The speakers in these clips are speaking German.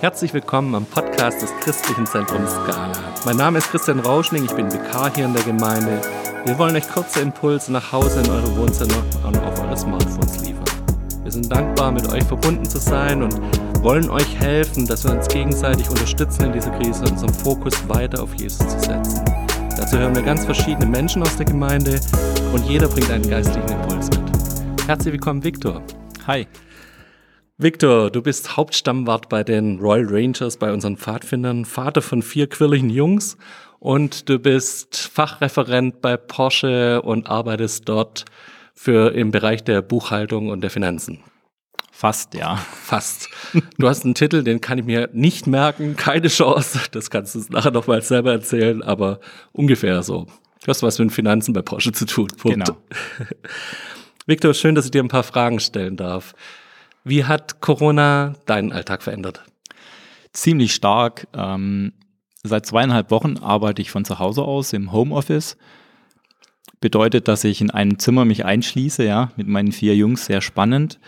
Herzlich willkommen am Podcast des Christlichen Zentrums Skala. Mein Name ist Christian Rauschning, ich bin Vikar hier in der Gemeinde. Wir wollen euch kurze Impulse nach Hause in eure Wohnzimmer und auf eure Smartphones liefern. Wir sind dankbar, mit euch verbunden zu sein und wollen euch helfen, dass wir uns gegenseitig unterstützen in dieser Krise unseren Fokus weiter auf Jesus zu setzen. Dazu hören wir ganz verschiedene Menschen aus der Gemeinde und jeder bringt einen geistlichen Impuls mit. Herzlich willkommen, Viktor. Hi. Victor, du bist Hauptstammwart bei den Royal Rangers, bei unseren Pfadfindern, Vater von vier quirligen Jungs und du bist Fachreferent bei Porsche und arbeitest dort für im Bereich der Buchhaltung und der Finanzen. Fast, ja. Fast. Du hast einen Titel, den kann ich mir nicht merken, keine Chance. Das kannst du nachher noch mal selber erzählen, aber ungefähr so. Du hast was mit Finanzen bei Porsche zu tun. Punkt. Genau. Victor, schön, dass ich dir ein paar Fragen stellen darf. Wie hat Corona deinen Alltag verändert? Ziemlich stark. Ähm, seit zweieinhalb Wochen arbeite ich von zu Hause aus im Homeoffice. Bedeutet, dass ich in einem Zimmer mich einschließe, ja, mit meinen vier Jungs, sehr spannend.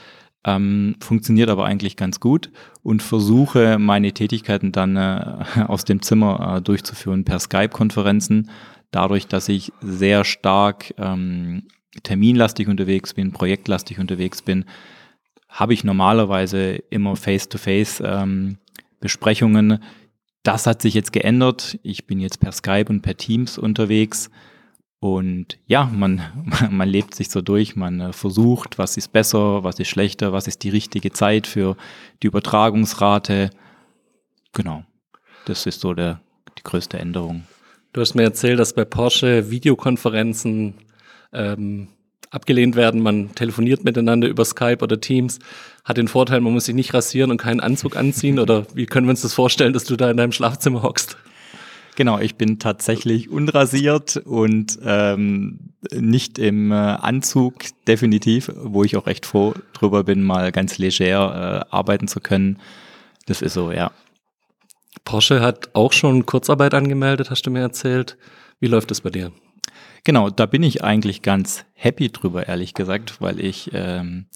Ähm, funktioniert aber eigentlich ganz gut und versuche meine Tätigkeiten dann äh, aus dem Zimmer äh, durchzuführen per Skype-Konferenzen. Dadurch, dass ich sehr stark ähm, terminlastig unterwegs bin, projektlastig unterwegs bin, habe ich normalerweise immer Face-to-Face ähm. Das hat sich jetzt geändert. Ich bin jetzt per Skype und per Teams unterwegs. Und ja, man, man lebt sich so durch, man äh, versucht, was ist besser, was ist schlechter, was ist die richtige Zeit für die Übertragungsrate. Genau, das ist so der, die größte Änderung. Du hast mir erzählt, dass bei Porsche Videokonferenzen ähm, abgelehnt werden. Man telefoniert miteinander über Skype oder Teams. Hat den Vorteil, man muss sich nicht rasieren und keinen Anzug anziehen. Oder wie können wir uns das vorstellen, dass du da in deinem Schlafzimmer hockst? Genau, ich bin tatsächlich unrasiert und ähm, nicht im äh, Anzug, definitiv, wo ich auch recht froh drüber bin, mal ganz leger äh, arbeiten zu können. Das ist so, ja. Porsche hat auch schon Kurzarbeit angemeldet, hast du mir erzählt. Wie läuft das bei dir? Genau, da bin ich eigentlich ganz happy drüber, ehrlich gesagt, weil ich ähm,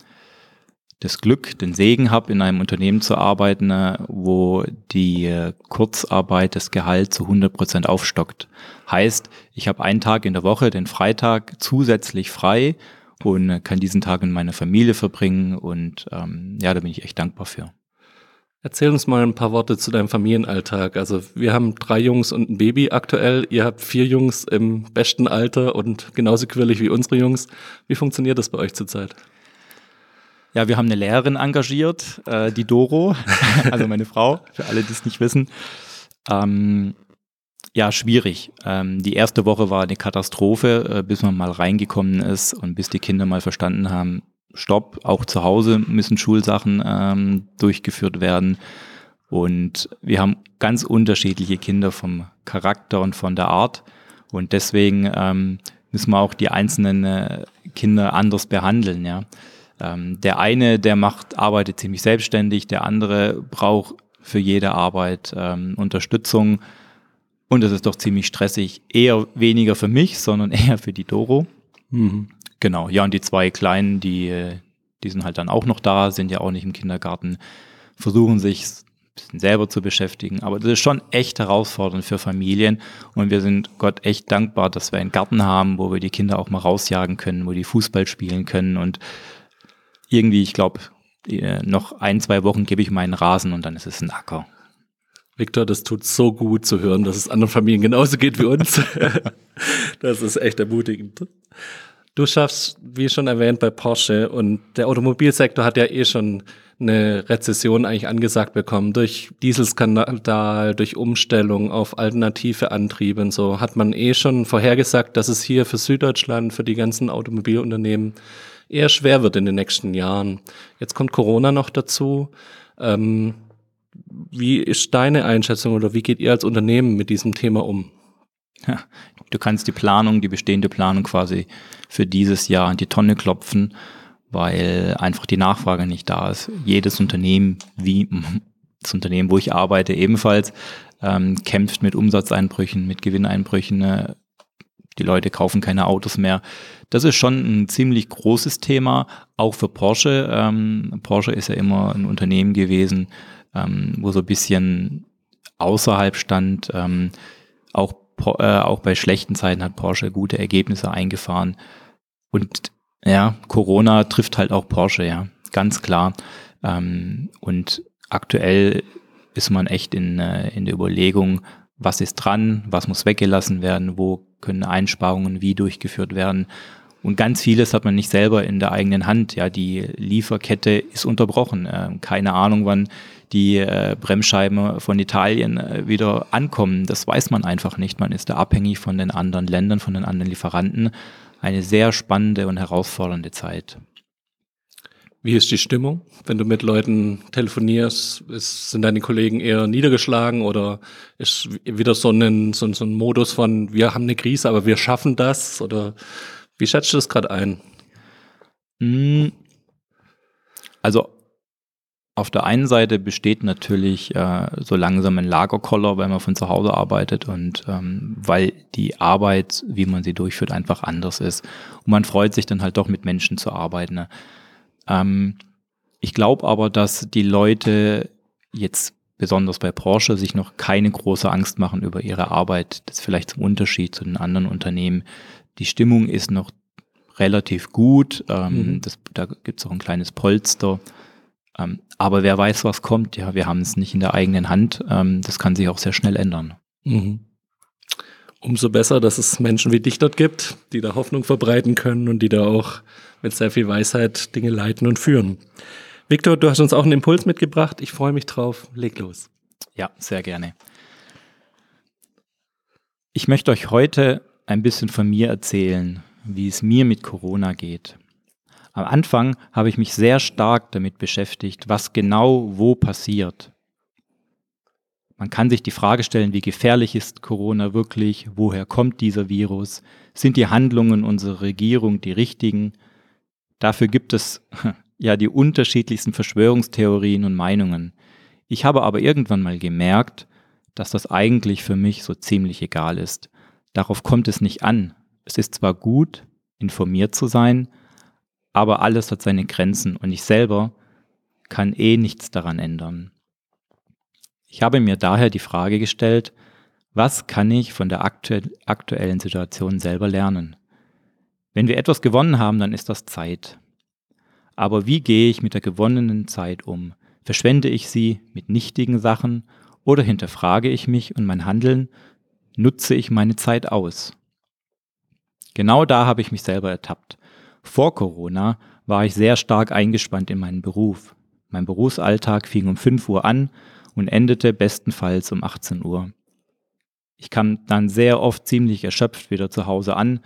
das Glück, den Segen habe, in einem Unternehmen zu arbeiten, äh, wo die äh, Kurzarbeit das Gehalt zu 100 Prozent aufstockt. Heißt, ich habe einen Tag in der Woche, den Freitag, zusätzlich frei und äh, kann diesen Tag in meiner Familie verbringen und ähm, ja, da bin ich echt dankbar für. Erzähl uns mal ein paar Worte zu deinem Familienalltag. Also wir haben drei Jungs und ein Baby aktuell. Ihr habt vier Jungs im besten Alter und genauso quirlig wie unsere Jungs. Wie funktioniert das bei euch zurzeit? Ja, wir haben eine Lehrerin engagiert, äh, die Doro, also meine Frau, für alle, die es nicht wissen. Ähm, ja, schwierig. Ähm, die erste Woche war eine Katastrophe, äh, bis man mal reingekommen ist und bis die Kinder mal verstanden haben, Stopp, auch zu Hause müssen Schulsachen ähm, durchgeführt werden. Und wir haben ganz unterschiedliche Kinder vom Charakter und von der Art. Und deswegen ähm, müssen wir auch die einzelnen äh, Kinder anders behandeln. Ja. Ähm, der eine, der macht, arbeitet ziemlich selbstständig, der andere braucht für jede Arbeit ähm, Unterstützung. Und das ist doch ziemlich stressig. Eher weniger für mich, sondern eher für die Doro. Mhm. Genau, ja, und die zwei Kleinen, die, die sind halt dann auch noch da, sind ja auch nicht im Kindergarten, versuchen sich ein bisschen selber zu beschäftigen. Aber das ist schon echt herausfordernd für Familien. Und wir sind Gott echt dankbar, dass wir einen Garten haben, wo wir die Kinder auch mal rausjagen können, wo die Fußball spielen können. Und irgendwie, ich glaube, äh, noch ein, zwei Wochen gebe ich meinen Rasen und dann ist es ein Acker. Victor, das tut so gut zu hören, dass es anderen Familien genauso geht wie uns. das ist echt ermutigend. Du schaffst, wie schon erwähnt, bei Porsche und der Automobilsektor hat ja eh schon eine Rezession eigentlich angesagt bekommen durch Dieselskandal, durch Umstellung auf alternative Antriebe und so hat man eh schon vorhergesagt, dass es hier für Süddeutschland, für die ganzen Automobilunternehmen eher schwer wird in den nächsten Jahren. Jetzt kommt Corona noch dazu. Ähm, wie ist deine Einschätzung oder wie geht ihr als Unternehmen mit diesem Thema um? Ja, du kannst die Planung, die bestehende Planung quasi für dieses Jahr in die Tonne klopfen, weil einfach die Nachfrage nicht da ist. Jedes Unternehmen, wie das Unternehmen, wo ich arbeite, ebenfalls ähm, kämpft mit Umsatzeinbrüchen, mit Gewinneinbrüchen. Äh, die Leute kaufen keine Autos mehr. Das ist schon ein ziemlich großes Thema, auch für Porsche. Ähm, Porsche ist ja immer ein Unternehmen gewesen, ähm, wo so ein bisschen außerhalb stand. Ähm, auch, äh, auch bei schlechten Zeiten hat Porsche gute Ergebnisse eingefahren. Und ja, Corona trifft halt auch Porsche, ja, ganz klar. Ähm, und aktuell ist man echt in, äh, in der Überlegung, was ist dran, was muss weggelassen werden, wo können Einsparungen wie durchgeführt werden. Und ganz vieles hat man nicht selber in der eigenen Hand. Ja, die Lieferkette ist unterbrochen. Äh, keine Ahnung, wann die äh, Bremsscheiben von Italien äh, wieder ankommen. Das weiß man einfach nicht. Man ist da abhängig von den anderen Ländern, von den anderen Lieferanten. Eine sehr spannende und herausfordernde Zeit. Wie ist die Stimmung, wenn du mit Leuten telefonierst? Ist, sind deine Kollegen eher niedergeschlagen oder ist wieder so ein, so, so ein Modus von, wir haben eine Krise, aber wir schaffen das? Oder wie schätzt du das gerade ein? Hm. Also auf der einen Seite besteht natürlich äh, so langsam ein Lagerkoller, weil man von zu Hause arbeitet und ähm, weil die Arbeit, wie man sie durchführt, einfach anders ist. Und man freut sich dann halt doch mit Menschen zu arbeiten. Ne? Ähm, ich glaube aber, dass die Leute jetzt besonders bei Porsche sich noch keine große Angst machen über ihre Arbeit. Das ist vielleicht zum Unterschied zu den anderen Unternehmen. Die Stimmung ist noch relativ gut. Ähm, mhm. das, da gibt es auch ein kleines Polster. Ähm, aber wer weiß, was kommt. Ja, wir haben es nicht in der eigenen Hand. Ähm, das kann sich auch sehr schnell ändern. Mhm. Umso besser, dass es Menschen wie dich dort gibt, die da Hoffnung verbreiten können und die da auch mit sehr viel Weisheit Dinge leiten und führen. Victor, du hast uns auch einen Impuls mitgebracht. Ich freue mich drauf. Leg los. Ja, sehr gerne. Ich möchte euch heute ein bisschen von mir erzählen, wie es mir mit Corona geht. Am Anfang habe ich mich sehr stark damit beschäftigt, was genau wo passiert. Man kann sich die Frage stellen, wie gefährlich ist Corona wirklich? Woher kommt dieser Virus? Sind die Handlungen unserer Regierung die richtigen? Dafür gibt es ja die unterschiedlichsten Verschwörungstheorien und Meinungen. Ich habe aber irgendwann mal gemerkt, dass das eigentlich für mich so ziemlich egal ist. Darauf kommt es nicht an. Es ist zwar gut, informiert zu sein, aber alles hat seine Grenzen und ich selber kann eh nichts daran ändern. Ich habe mir daher die Frage gestellt, was kann ich von der aktu aktuellen Situation selber lernen? Wenn wir etwas gewonnen haben, dann ist das Zeit. Aber wie gehe ich mit der gewonnenen Zeit um? Verschwende ich sie mit nichtigen Sachen oder hinterfrage ich mich und mein Handeln? Nutze ich meine Zeit aus? Genau da habe ich mich selber ertappt. Vor Corona war ich sehr stark eingespannt in meinen Beruf. Mein Berufsalltag fing um 5 Uhr an und endete bestenfalls um 18 Uhr. Ich kam dann sehr oft ziemlich erschöpft wieder zu Hause an,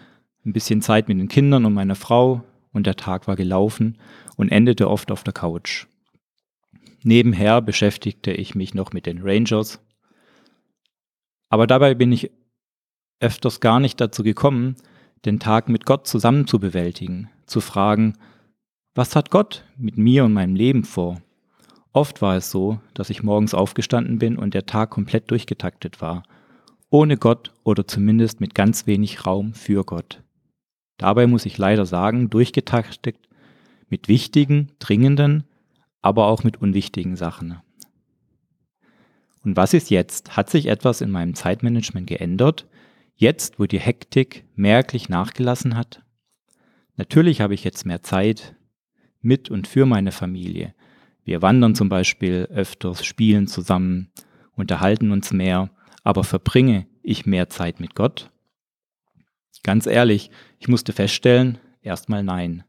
ein bisschen Zeit mit den Kindern und meiner Frau und der Tag war gelaufen und endete oft auf der Couch. Nebenher beschäftigte ich mich noch mit den Rangers, aber dabei bin ich öfters gar nicht dazu gekommen, den Tag mit Gott zusammen zu bewältigen, zu fragen, was hat Gott mit mir und meinem Leben vor? Oft war es so, dass ich morgens aufgestanden bin und der Tag komplett durchgetaktet war, ohne Gott oder zumindest mit ganz wenig Raum für Gott. Dabei muss ich leider sagen, durchgetaktet mit wichtigen, dringenden, aber auch mit unwichtigen Sachen. Und was ist jetzt? Hat sich etwas in meinem Zeitmanagement geändert? Jetzt, wo die Hektik merklich nachgelassen hat? Natürlich habe ich jetzt mehr Zeit mit und für meine Familie, wir wandern zum Beispiel öfters, spielen zusammen, unterhalten uns mehr, aber verbringe ich mehr Zeit mit Gott? Ganz ehrlich, ich musste feststellen, erstmal nein.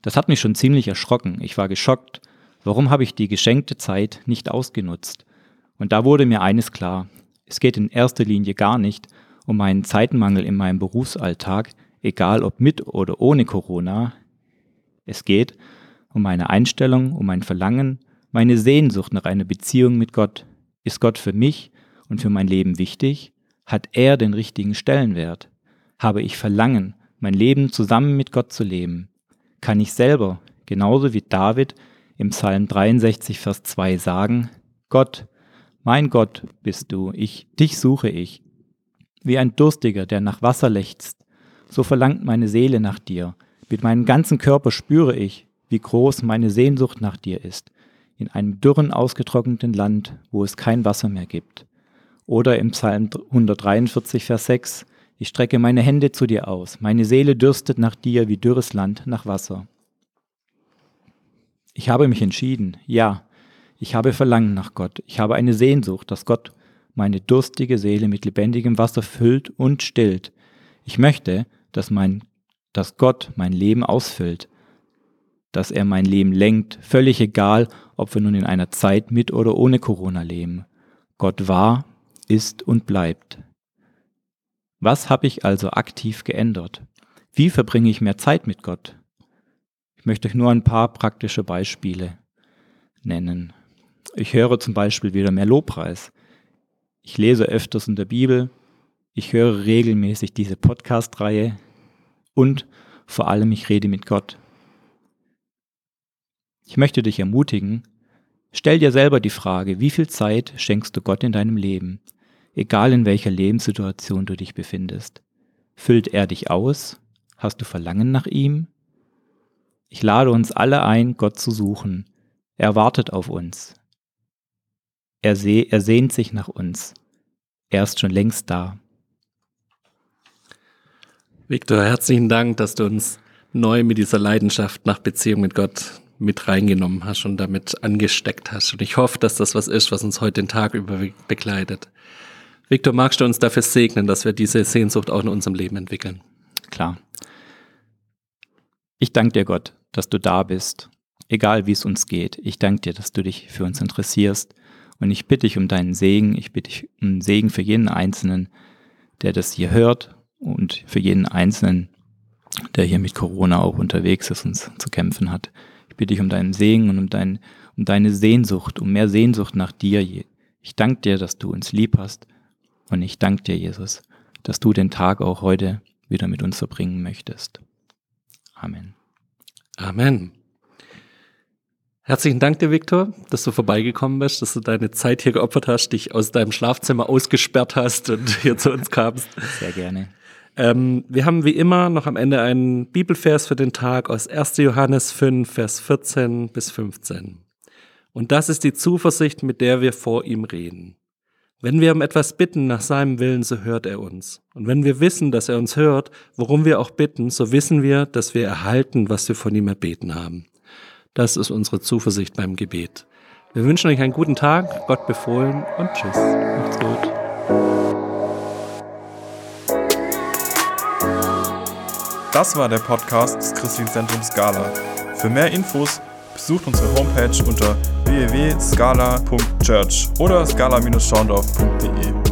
Das hat mich schon ziemlich erschrocken. Ich war geschockt. Warum habe ich die geschenkte Zeit nicht ausgenutzt? Und da wurde mir eines klar. Es geht in erster Linie gar nicht um meinen Zeitmangel in meinem Berufsalltag, egal ob mit oder ohne Corona. Es geht um meine Einstellung, um mein Verlangen, meine Sehnsucht nach einer Beziehung mit Gott. Ist Gott für mich und für mein Leben wichtig? Hat er den richtigen Stellenwert? Habe ich Verlangen, mein Leben zusammen mit Gott zu leben? Kann ich selber, genauso wie David im Psalm 63, Vers 2 sagen, Gott, mein Gott bist du, ich, dich suche ich. Wie ein Durstiger, der nach Wasser lechzt, so verlangt meine Seele nach dir. Mit meinem ganzen Körper spüre ich, wie groß meine Sehnsucht nach dir ist. in einem dürren, ausgetrockneten Land, wo es kein Wasser mehr gibt. Oder im Psalm 143, Vers 6, ich strecke meine Hände zu dir aus, meine Seele dürstet nach dir wie dürres Land nach Wasser. Ich habe mich entschieden, ja, ich habe Verlangen nach Gott, ich habe eine Sehnsucht, dass Gott meine durstige Seele mit lebendigem Wasser füllt und stillt. Ich möchte, dass, mein, dass Gott mein Leben ausfüllt, dass er mein Leben lenkt, völlig egal, ob wir nun in einer Zeit mit oder ohne Corona leben. Gott war, ist und bleibt. Was habe ich also aktiv geändert? Wie verbringe ich mehr Zeit mit Gott? Ich möchte euch nur ein paar praktische Beispiele nennen. Ich höre zum Beispiel wieder mehr Lobpreis. Ich lese öfters in der Bibel. Ich höre regelmäßig diese Podcast-Reihe. Und vor allem, ich rede mit Gott. Ich möchte dich ermutigen, stell dir selber die Frage, wie viel Zeit schenkst du Gott in deinem Leben, egal in welcher Lebenssituation du dich befindest. Füllt er dich aus? Hast du Verlangen nach ihm? Ich lade uns alle ein, Gott zu suchen. Er wartet auf uns. Er, seh, er sehnt sich nach uns. Er ist schon längst da. Victor, herzlichen Dank, dass du uns neu mit dieser Leidenschaft nach Beziehung mit Gott mit reingenommen hast und damit angesteckt hast. Und ich hoffe, dass das was ist, was uns heute den Tag über begleitet. Victor, magst du uns dafür segnen, dass wir diese Sehnsucht auch in unserem Leben entwickeln? Klar. Ich danke dir, Gott, dass du da bist, egal wie es uns geht. Ich danke dir, dass du dich für uns interessierst. Und ich bitte dich um deinen Segen. Ich bitte dich um Segen für jeden Einzelnen, der das hier hört und für jeden Einzelnen, der hier mit Corona auch unterwegs ist und zu kämpfen hat. Ich bitte dich um deinen Segen und um, dein, um deine Sehnsucht, um mehr Sehnsucht nach dir. Ich danke dir, dass du uns lieb hast. Und ich danke dir, Jesus, dass du den Tag auch heute wieder mit uns verbringen möchtest. Amen. Amen. Herzlichen Dank dir, Viktor, dass du vorbeigekommen bist, dass du deine Zeit hier geopfert hast, dich aus deinem Schlafzimmer ausgesperrt hast und hier zu uns kamst. Sehr gerne. Ähm, wir haben wie immer noch am Ende einen Bibelvers für den Tag aus 1. Johannes 5, Vers 14 bis 15. Und das ist die Zuversicht, mit der wir vor ihm reden. Wenn wir um etwas bitten nach seinem Willen, so hört er uns. Und wenn wir wissen, dass er uns hört, worum wir auch bitten, so wissen wir, dass wir erhalten, was wir von ihm erbeten haben. Das ist unsere Zuversicht beim Gebet. Wir wünschen euch einen guten Tag, Gott befohlen und tschüss. Macht's gut. Das war der Podcast des Christlichen Zentrums Scala. Für mehr Infos besucht unsere Homepage unter www.scala.church oder scala-schaundorf.de.